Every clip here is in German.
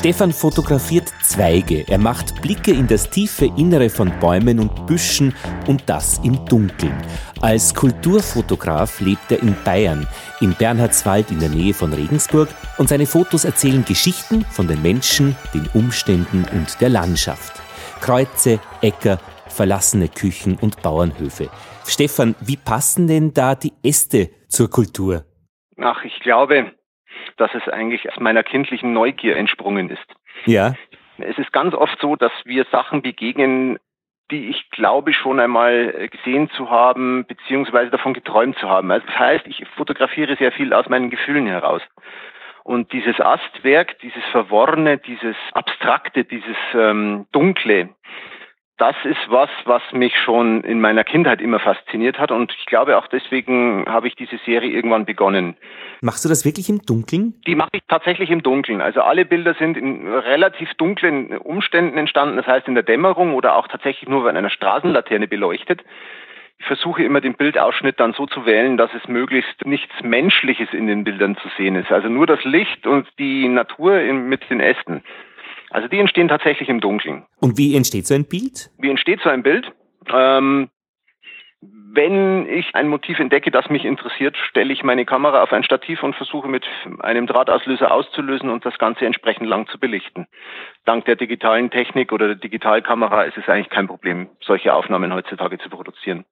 Stefan fotografiert Zweige. Er macht Blicke in das tiefe Innere von Bäumen und Büschen und das im Dunkeln. Als Kulturfotograf lebt er in Bayern, in Bernhardswald in der Nähe von Regensburg und seine Fotos erzählen Geschichten von den Menschen, den Umständen und der Landschaft. Kreuze, Äcker, verlassene Küchen und Bauernhöfe. Stefan, wie passen denn da die Äste zur Kultur? Ach, ich glaube, dass es eigentlich aus meiner kindlichen Neugier entsprungen ist. Ja. Es ist ganz oft so, dass wir Sachen begegnen, die ich glaube schon einmal gesehen zu haben, beziehungsweise davon geträumt zu haben. Also das heißt, ich fotografiere sehr viel aus meinen Gefühlen heraus. Und dieses Astwerk, dieses Verworrene, dieses Abstrakte, dieses ähm, Dunkle, das ist was, was mich schon in meiner Kindheit immer fasziniert hat und ich glaube auch deswegen habe ich diese Serie irgendwann begonnen. Machst du das wirklich im Dunkeln? Die mache ich tatsächlich im Dunkeln. Also alle Bilder sind in relativ dunklen Umständen entstanden, das heißt in der Dämmerung oder auch tatsächlich nur von einer Straßenlaterne beleuchtet. Ich versuche immer den Bildausschnitt dann so zu wählen, dass es möglichst nichts Menschliches in den Bildern zu sehen ist. Also nur das Licht und die Natur mit den Ästen. Also die entstehen tatsächlich im Dunkeln. Und wie entsteht so ein Bild? Wie entsteht so ein Bild? Ähm, wenn ich ein Motiv entdecke, das mich interessiert, stelle ich meine Kamera auf ein Stativ und versuche mit einem Drahtauslöser auszulösen und das Ganze entsprechend lang zu belichten. Dank der digitalen Technik oder der Digitalkamera ist es eigentlich kein Problem, solche Aufnahmen heutzutage zu produzieren.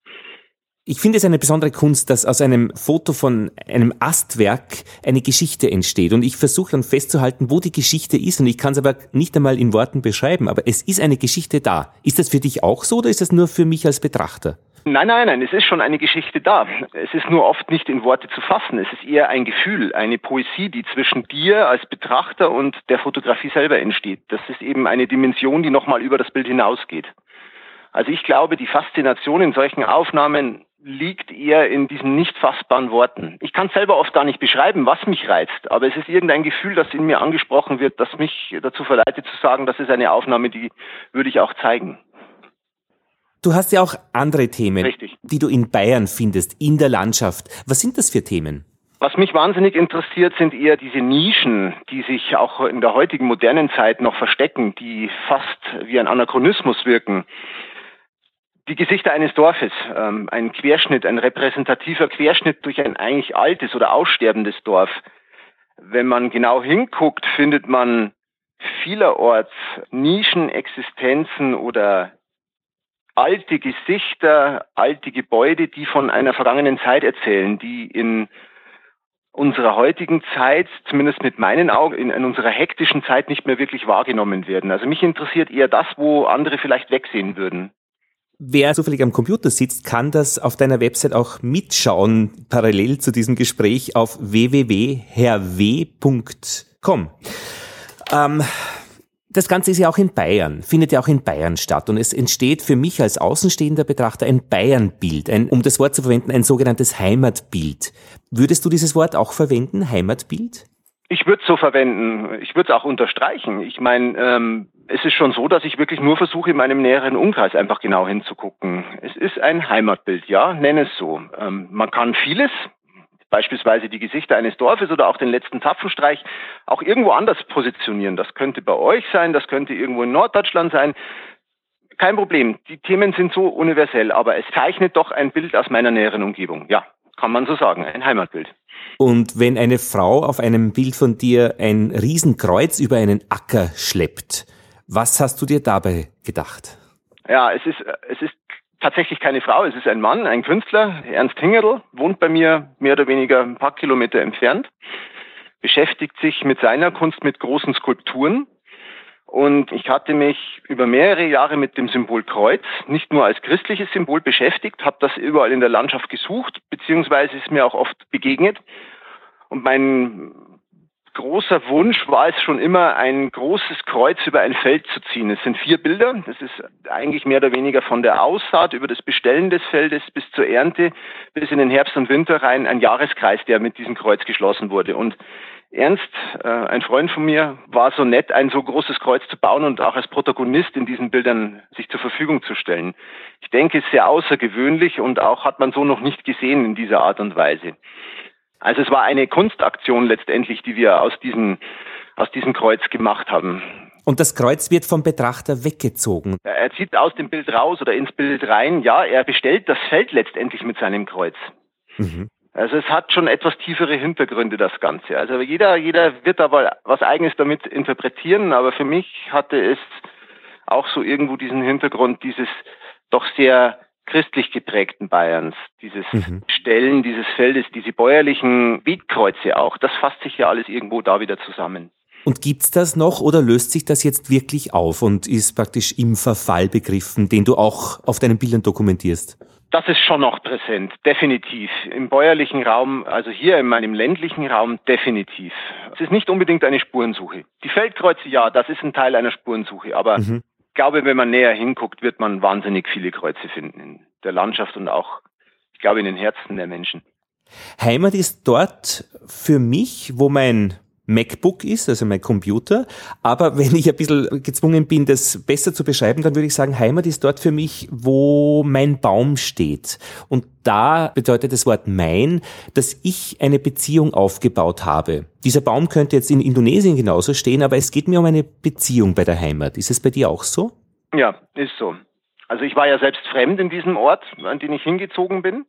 Ich finde es eine besondere Kunst, dass aus einem Foto von einem Astwerk eine Geschichte entsteht. Und ich versuche dann festzuhalten, wo die Geschichte ist. Und ich kann es aber nicht einmal in Worten beschreiben. Aber es ist eine Geschichte da. Ist das für dich auch so oder ist das nur für mich als Betrachter? Nein, nein, nein, es ist schon eine Geschichte da. Es ist nur oft nicht in Worte zu fassen. Es ist eher ein Gefühl, eine Poesie, die zwischen dir als Betrachter und der Fotografie selber entsteht. Das ist eben eine Dimension, die nochmal über das Bild hinausgeht. Also ich glaube, die Faszination in solchen Aufnahmen liegt eher in diesen nicht fassbaren Worten. Ich kann selber oft gar nicht beschreiben, was mich reizt, aber es ist irgendein Gefühl, das in mir angesprochen wird, das mich dazu verleitet zu sagen, das ist eine Aufnahme, die würde ich auch zeigen. Du hast ja auch andere Themen, Richtig. die du in Bayern findest, in der Landschaft. Was sind das für Themen? Was mich wahnsinnig interessiert, sind eher diese Nischen, die sich auch in der heutigen modernen Zeit noch verstecken, die fast wie ein Anachronismus wirken die Gesichter eines Dorfes, ähm, ein Querschnitt, ein repräsentativer Querschnitt durch ein eigentlich altes oder aussterbendes Dorf. Wenn man genau hinguckt, findet man vielerorts Nischenexistenzen oder alte Gesichter, alte Gebäude, die von einer vergangenen Zeit erzählen, die in unserer heutigen Zeit, zumindest mit meinen Augen, in, in, unserer hektischen Zeit nicht mehr wirklich wahrgenommen werden. Also mich interessiert eher das, wo andere vielleicht wegsehen würden. Wer zufällig am Computer sitzt, kann das auf deiner Website auch mitschauen, parallel zu diesem Gespräch auf www.herw.com. Ähm, das Ganze ist ja auch in Bayern, findet ja auch in Bayern statt und es entsteht für mich als außenstehender Betrachter ein Bayernbild, ein, um das Wort zu verwenden, ein sogenanntes Heimatbild. Würdest du dieses Wort auch verwenden, Heimatbild? Ich würde es so verwenden. Ich würde es auch unterstreichen. Ich meine, ähm, es ist schon so, dass ich wirklich nur versuche, in meinem näheren Umkreis einfach genau hinzugucken. Es ist ein Heimatbild, ja, nenne es so. Ähm, man kann vieles, beispielsweise die Gesichter eines Dorfes oder auch den letzten Zapfenstreich, auch irgendwo anders positionieren. Das könnte bei euch sein, das könnte irgendwo in Norddeutschland sein. Kein Problem. Die Themen sind so universell, aber es zeichnet doch ein Bild aus meiner näheren Umgebung. Ja, kann man so sagen, ein Heimatbild. Und wenn eine Frau auf einem Bild von dir ein Riesenkreuz über einen Acker schleppt, was hast du dir dabei gedacht? Ja, es ist, es ist tatsächlich keine Frau, es ist ein Mann, ein Künstler, Ernst Hingerl, wohnt bei mir mehr oder weniger ein paar Kilometer entfernt, beschäftigt sich mit seiner Kunst mit großen Skulpturen. Und ich hatte mich über mehrere Jahre mit dem Symbol Kreuz nicht nur als christliches Symbol beschäftigt, habe das überall in der Landschaft gesucht, beziehungsweise ist mir auch oft begegnet. Und mein großer Wunsch war es schon immer, ein großes Kreuz über ein Feld zu ziehen. Es sind vier Bilder. Das ist eigentlich mehr oder weniger von der Aussaat über das Bestellen des Feldes bis zur Ernte, bis in den Herbst und Winter rein ein Jahreskreis, der mit diesem Kreuz geschlossen wurde. Und Ernst, äh, ein Freund von mir, war so nett, ein so großes Kreuz zu bauen und auch als Protagonist in diesen Bildern sich zur Verfügung zu stellen. Ich denke, es ist sehr außergewöhnlich und auch hat man so noch nicht gesehen in dieser Art und Weise. Also es war eine Kunstaktion letztendlich, die wir aus diesen aus diesem Kreuz gemacht haben. Und das Kreuz wird vom Betrachter weggezogen. Er zieht aus dem Bild raus oder ins Bild rein. Ja, er bestellt das Feld letztendlich mit seinem Kreuz. Mhm. Also es hat schon etwas tiefere Hintergründe, das Ganze. Also jeder, jeder wird aber was Eigenes damit interpretieren, aber für mich hatte es auch so irgendwo diesen Hintergrund dieses doch sehr christlich geprägten Bayerns, dieses mhm. Stellen dieses Feldes, diese bäuerlichen Beetkreuze auch, das fasst sich ja alles irgendwo da wieder zusammen. Und gibt's das noch oder löst sich das jetzt wirklich auf und ist praktisch im Verfall begriffen, den du auch auf deinen Bildern dokumentierst? Das ist schon noch präsent, definitiv. Im bäuerlichen Raum, also hier in meinem ländlichen Raum, definitiv. Es ist nicht unbedingt eine Spurensuche. Die Feldkreuze, ja, das ist ein Teil einer Spurensuche, aber mhm. Ich glaube, wenn man näher hinguckt, wird man wahnsinnig viele Kreuze finden in der Landschaft und auch, ich glaube, in den Herzen der Menschen. Heimat ist dort für mich, wo mein MacBook ist, also mein Computer. Aber wenn ich ein bisschen gezwungen bin, das besser zu beschreiben, dann würde ich sagen, Heimat ist dort für mich, wo mein Baum steht. Und da bedeutet das Wort mein, dass ich eine Beziehung aufgebaut habe. Dieser Baum könnte jetzt in Indonesien genauso stehen, aber es geht mir um eine Beziehung bei der Heimat. Ist es bei dir auch so? Ja, ist so. Also ich war ja selbst fremd in diesem Ort, an den ich hingezogen bin.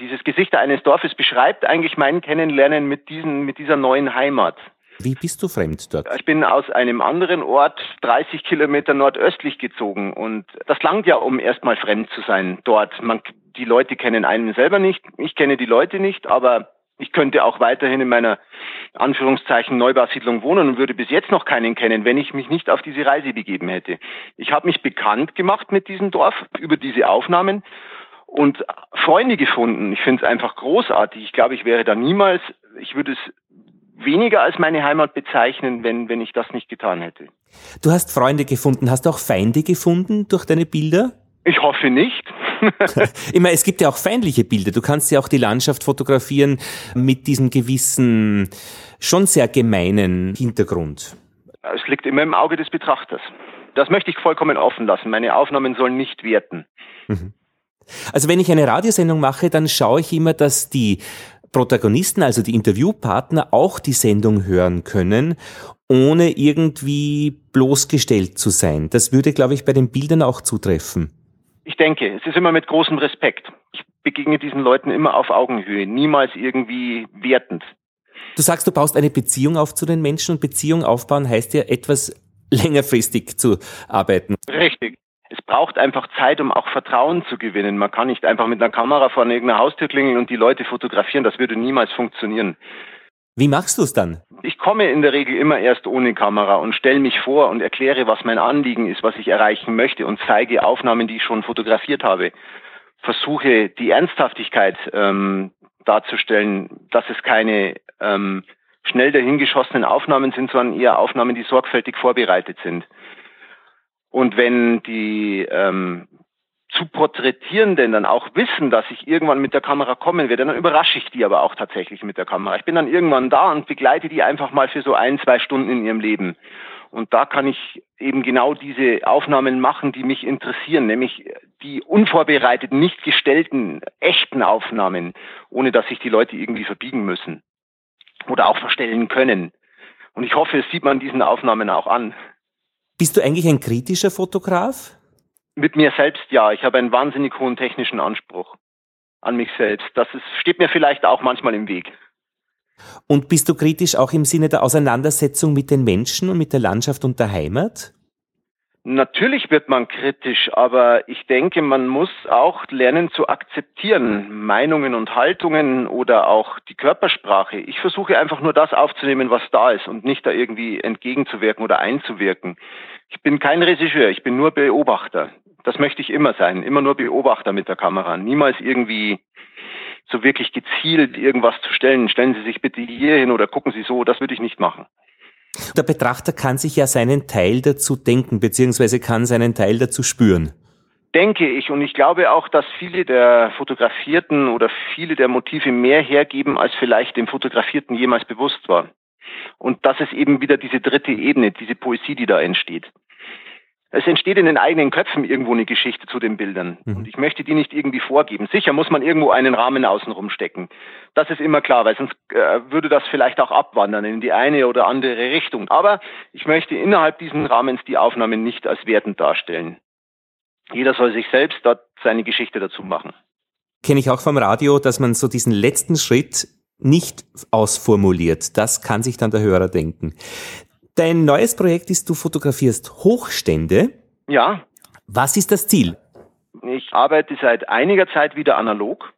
Dieses Gesichter eines Dorfes beschreibt eigentlich mein Kennenlernen mit, diesen, mit dieser neuen Heimat. Wie bist du fremd dort? Ich bin aus einem anderen Ort 30 Kilometer nordöstlich gezogen und das langt ja, um erstmal fremd zu sein dort. Man, die Leute kennen einen selber nicht, ich kenne die Leute nicht, aber ich könnte auch weiterhin in meiner Anführungszeichen Neubausiedlung wohnen und würde bis jetzt noch keinen kennen, wenn ich mich nicht auf diese Reise begeben hätte. Ich habe mich bekannt gemacht mit diesem Dorf über diese Aufnahmen und Freunde gefunden. Ich finde es einfach großartig. Ich glaube, ich wäre da niemals, ich würde es weniger als meine Heimat bezeichnen, wenn, wenn ich das nicht getan hätte. Du hast Freunde gefunden. Hast du auch Feinde gefunden durch deine Bilder? Ich hoffe nicht. ich meine, es gibt ja auch feindliche Bilder. Du kannst ja auch die Landschaft fotografieren mit diesem gewissen, schon sehr gemeinen Hintergrund. Es liegt immer im Auge des Betrachters. Das möchte ich vollkommen offen lassen. Meine Aufnahmen sollen nicht werten. Mhm. Also wenn ich eine Radiosendung mache, dann schaue ich immer, dass die Protagonisten, also die Interviewpartner, auch die Sendung hören können, ohne irgendwie bloßgestellt zu sein. Das würde, glaube ich, bei den Bildern auch zutreffen. Ich denke, es ist immer mit großem Respekt. Ich begegne diesen Leuten immer auf Augenhöhe, niemals irgendwie wertend. Du sagst, du baust eine Beziehung auf zu den Menschen und Beziehung aufbauen heißt ja etwas längerfristig zu arbeiten. Richtig es braucht einfach Zeit, um auch Vertrauen zu gewinnen. Man kann nicht einfach mit einer Kamera vor irgendeiner Haustür klingeln und die Leute fotografieren. Das würde niemals funktionieren. Wie machst du es dann? Ich komme in der Regel immer erst ohne Kamera und stelle mich vor und erkläre, was mein Anliegen ist, was ich erreichen möchte und zeige Aufnahmen, die ich schon fotografiert habe. Versuche die Ernsthaftigkeit ähm, darzustellen, dass es keine ähm, schnell dahingeschossenen Aufnahmen sind, sondern eher Aufnahmen, die sorgfältig vorbereitet sind. Und wenn die ähm, zu Porträtierenden dann auch wissen, dass ich irgendwann mit der Kamera kommen werde, dann überrasche ich die aber auch tatsächlich mit der Kamera. Ich bin dann irgendwann da und begleite die einfach mal für so ein, zwei Stunden in ihrem Leben. Und da kann ich eben genau diese Aufnahmen machen, die mich interessieren, nämlich die unvorbereiteten, nicht gestellten, echten Aufnahmen, ohne dass sich die Leute irgendwie verbiegen müssen oder auch verstellen können. Und ich hoffe, es sieht man diesen Aufnahmen auch an. Bist du eigentlich ein kritischer Fotograf? Mit mir selbst ja. Ich habe einen wahnsinnig hohen technischen Anspruch an mich selbst. Das ist, steht mir vielleicht auch manchmal im Weg. Und bist du kritisch auch im Sinne der Auseinandersetzung mit den Menschen und mit der Landschaft und der Heimat? Natürlich wird man kritisch, aber ich denke, man muss auch lernen zu akzeptieren, Meinungen und Haltungen oder auch die Körpersprache. Ich versuche einfach nur das aufzunehmen, was da ist und nicht da irgendwie entgegenzuwirken oder einzuwirken. Ich bin kein Regisseur, ich bin nur Beobachter. Das möchte ich immer sein, immer nur Beobachter mit der Kamera, niemals irgendwie so wirklich gezielt irgendwas zu stellen. Stellen Sie sich bitte hier hin oder gucken Sie so, das würde ich nicht machen. Der Betrachter kann sich ja seinen Teil dazu denken, beziehungsweise kann seinen Teil dazu spüren. Denke ich. Und ich glaube auch, dass viele der Fotografierten oder viele der Motive mehr hergeben, als vielleicht dem Fotografierten jemals bewusst war. Und das ist eben wieder diese dritte Ebene, diese Poesie, die da entsteht. Es entsteht in den eigenen Köpfen irgendwo eine Geschichte zu den Bildern. Mhm. Und ich möchte die nicht irgendwie vorgeben. Sicher muss man irgendwo einen Rahmen außenrum stecken. Das ist immer klar, weil sonst äh, würde das vielleicht auch abwandern in die eine oder andere Richtung. Aber ich möchte innerhalb diesen Rahmens die Aufnahmen nicht als wertend darstellen. Jeder soll sich selbst dort seine Geschichte dazu machen. Kenne ich auch vom Radio, dass man so diesen letzten Schritt nicht ausformuliert. Das kann sich dann der Hörer denken. Dein neues Projekt ist, du fotografierst Hochstände. Ja. Was ist das Ziel? Ich arbeite seit einiger Zeit wieder analog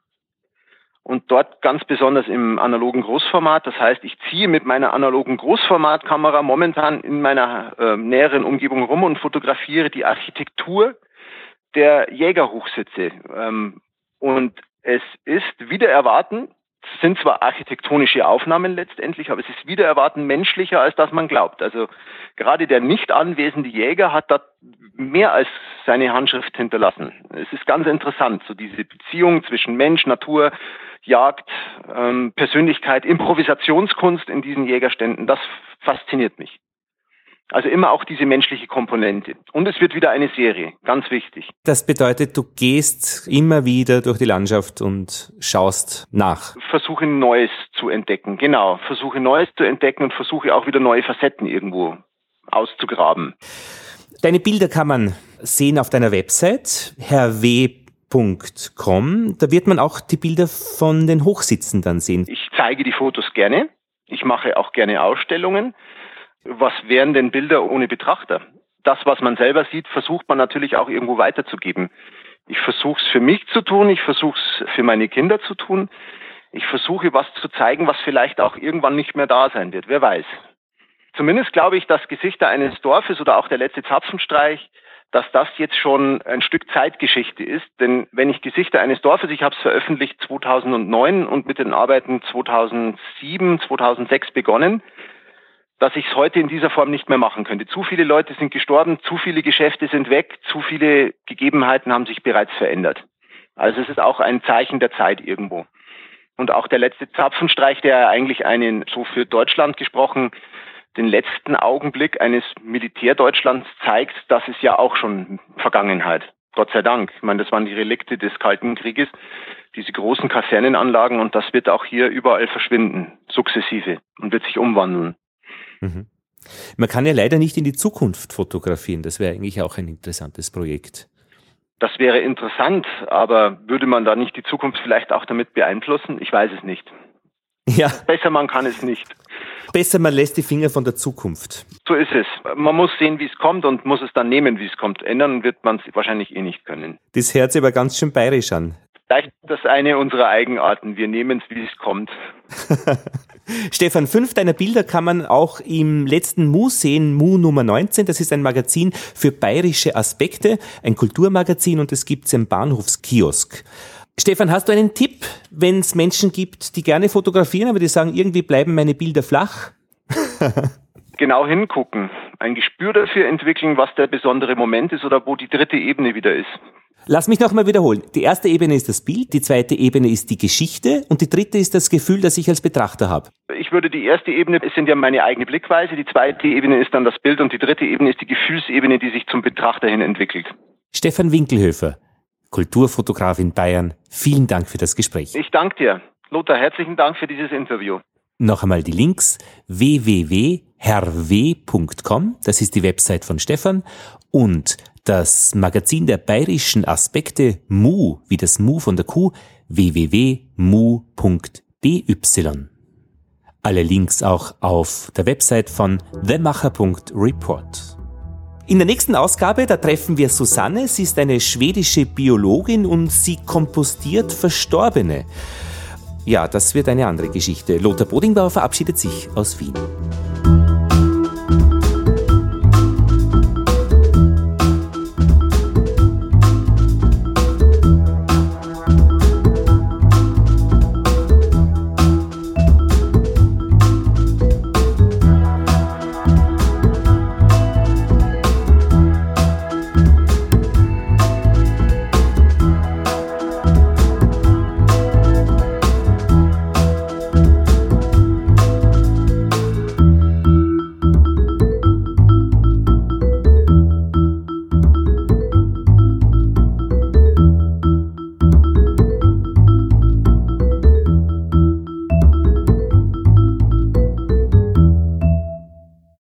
und dort ganz besonders im analogen Großformat. Das heißt, ich ziehe mit meiner analogen Großformatkamera momentan in meiner äh, näheren Umgebung rum und fotografiere die Architektur der Jägerhochsitze. Ähm, und es ist wieder erwarten, sind zwar architektonische Aufnahmen letztendlich, aber es ist wieder erwarten menschlicher, als dass man glaubt. Also gerade der nicht anwesende Jäger hat da mehr als seine Handschrift hinterlassen. Es ist ganz interessant, so diese Beziehung zwischen Mensch, Natur, Jagd, ähm, Persönlichkeit, Improvisationskunst in diesen Jägerständen, das fasziniert mich. Also immer auch diese menschliche Komponente. Und es wird wieder eine Serie, ganz wichtig. Das bedeutet, du gehst immer wieder durch die Landschaft und schaust nach. Versuche Neues zu entdecken, genau. Versuche Neues zu entdecken und versuche auch wieder neue Facetten irgendwo auszugraben. Deine Bilder kann man sehen auf deiner Website, herw.com. Da wird man auch die Bilder von den Hochsitzen dann sehen. Ich zeige die Fotos gerne. Ich mache auch gerne Ausstellungen was wären denn Bilder ohne Betrachter? Das, was man selber sieht, versucht man natürlich auch irgendwo weiterzugeben. Ich versuche es für mich zu tun, ich versuche es für meine Kinder zu tun. Ich versuche was zu zeigen, was vielleicht auch irgendwann nicht mehr da sein wird. Wer weiß. Zumindest glaube ich, dass Gesichter eines Dorfes oder auch der letzte Zapfenstreich, dass das jetzt schon ein Stück Zeitgeschichte ist. Denn wenn ich Gesichter eines Dorfes, ich habe es veröffentlicht 2009 und mit den Arbeiten 2007, 2006 begonnen, dass ich es heute in dieser Form nicht mehr machen könnte. Zu viele Leute sind gestorben, zu viele Geschäfte sind weg, zu viele Gegebenheiten haben sich bereits verändert. Also es ist auch ein Zeichen der Zeit irgendwo. Und auch der letzte Zapfenstreich, der eigentlich einen, so für Deutschland gesprochen, den letzten Augenblick eines Militärdeutschlands zeigt, das ist ja auch schon Vergangenheit. Gott sei Dank. Ich meine, das waren die Relikte des Kalten Krieges, diese großen Kasernenanlagen und das wird auch hier überall verschwinden, sukzessive und wird sich umwandeln. Mhm. Man kann ja leider nicht in die Zukunft fotografieren. Das wäre eigentlich auch ein interessantes Projekt. Das wäre interessant, aber würde man da nicht die Zukunft vielleicht auch damit beeinflussen? Ich weiß es nicht. Ja. Besser man kann es nicht. Besser man lässt die Finger von der Zukunft. So ist es. Man muss sehen, wie es kommt und muss es dann nehmen, wie es kommt. Ändern wird man es wahrscheinlich eh nicht können. Das hört sich aber ganz schön bayerisch an. Vielleicht das eine unserer Eigenarten. Wir nehmen es, wie es kommt. Stefan, fünf deiner Bilder kann man auch im letzten Mu sehen, Mu Nummer 19. Das ist ein Magazin für bayerische Aspekte, ein Kulturmagazin und es gibt es im Bahnhofskiosk. Stefan, hast du einen Tipp, wenn es Menschen gibt, die gerne fotografieren, aber die sagen, irgendwie bleiben meine Bilder flach? genau hingucken, ein Gespür dafür entwickeln, was der besondere Moment ist oder wo die dritte Ebene wieder ist. Lass mich nochmal wiederholen. Die erste Ebene ist das Bild, die zweite Ebene ist die Geschichte und die dritte ist das Gefühl, das ich als Betrachter habe. Ich würde die erste Ebene sind ja meine eigene Blickweise, die zweite Ebene ist dann das Bild und die dritte Ebene ist die Gefühlsebene, die sich zum Betrachter hin entwickelt. Stefan Winkelhöfer, Kulturfotograf in Bayern, vielen Dank für das Gespräch. Ich danke dir. Lothar, herzlichen Dank für dieses Interview. Noch einmal die Links www.herrw.com, das ist die Website von Stefan, und das Magazin der bayerischen Aspekte Mu, wie das Mu von der Kuh, www.mu.by. Alle Links auch auf der Website von themacher.report. In der nächsten Ausgabe, da treffen wir Susanne. Sie ist eine schwedische Biologin und sie kompostiert Verstorbene. Ja, das wird eine andere Geschichte. Lothar Bodingbauer verabschiedet sich aus Wien.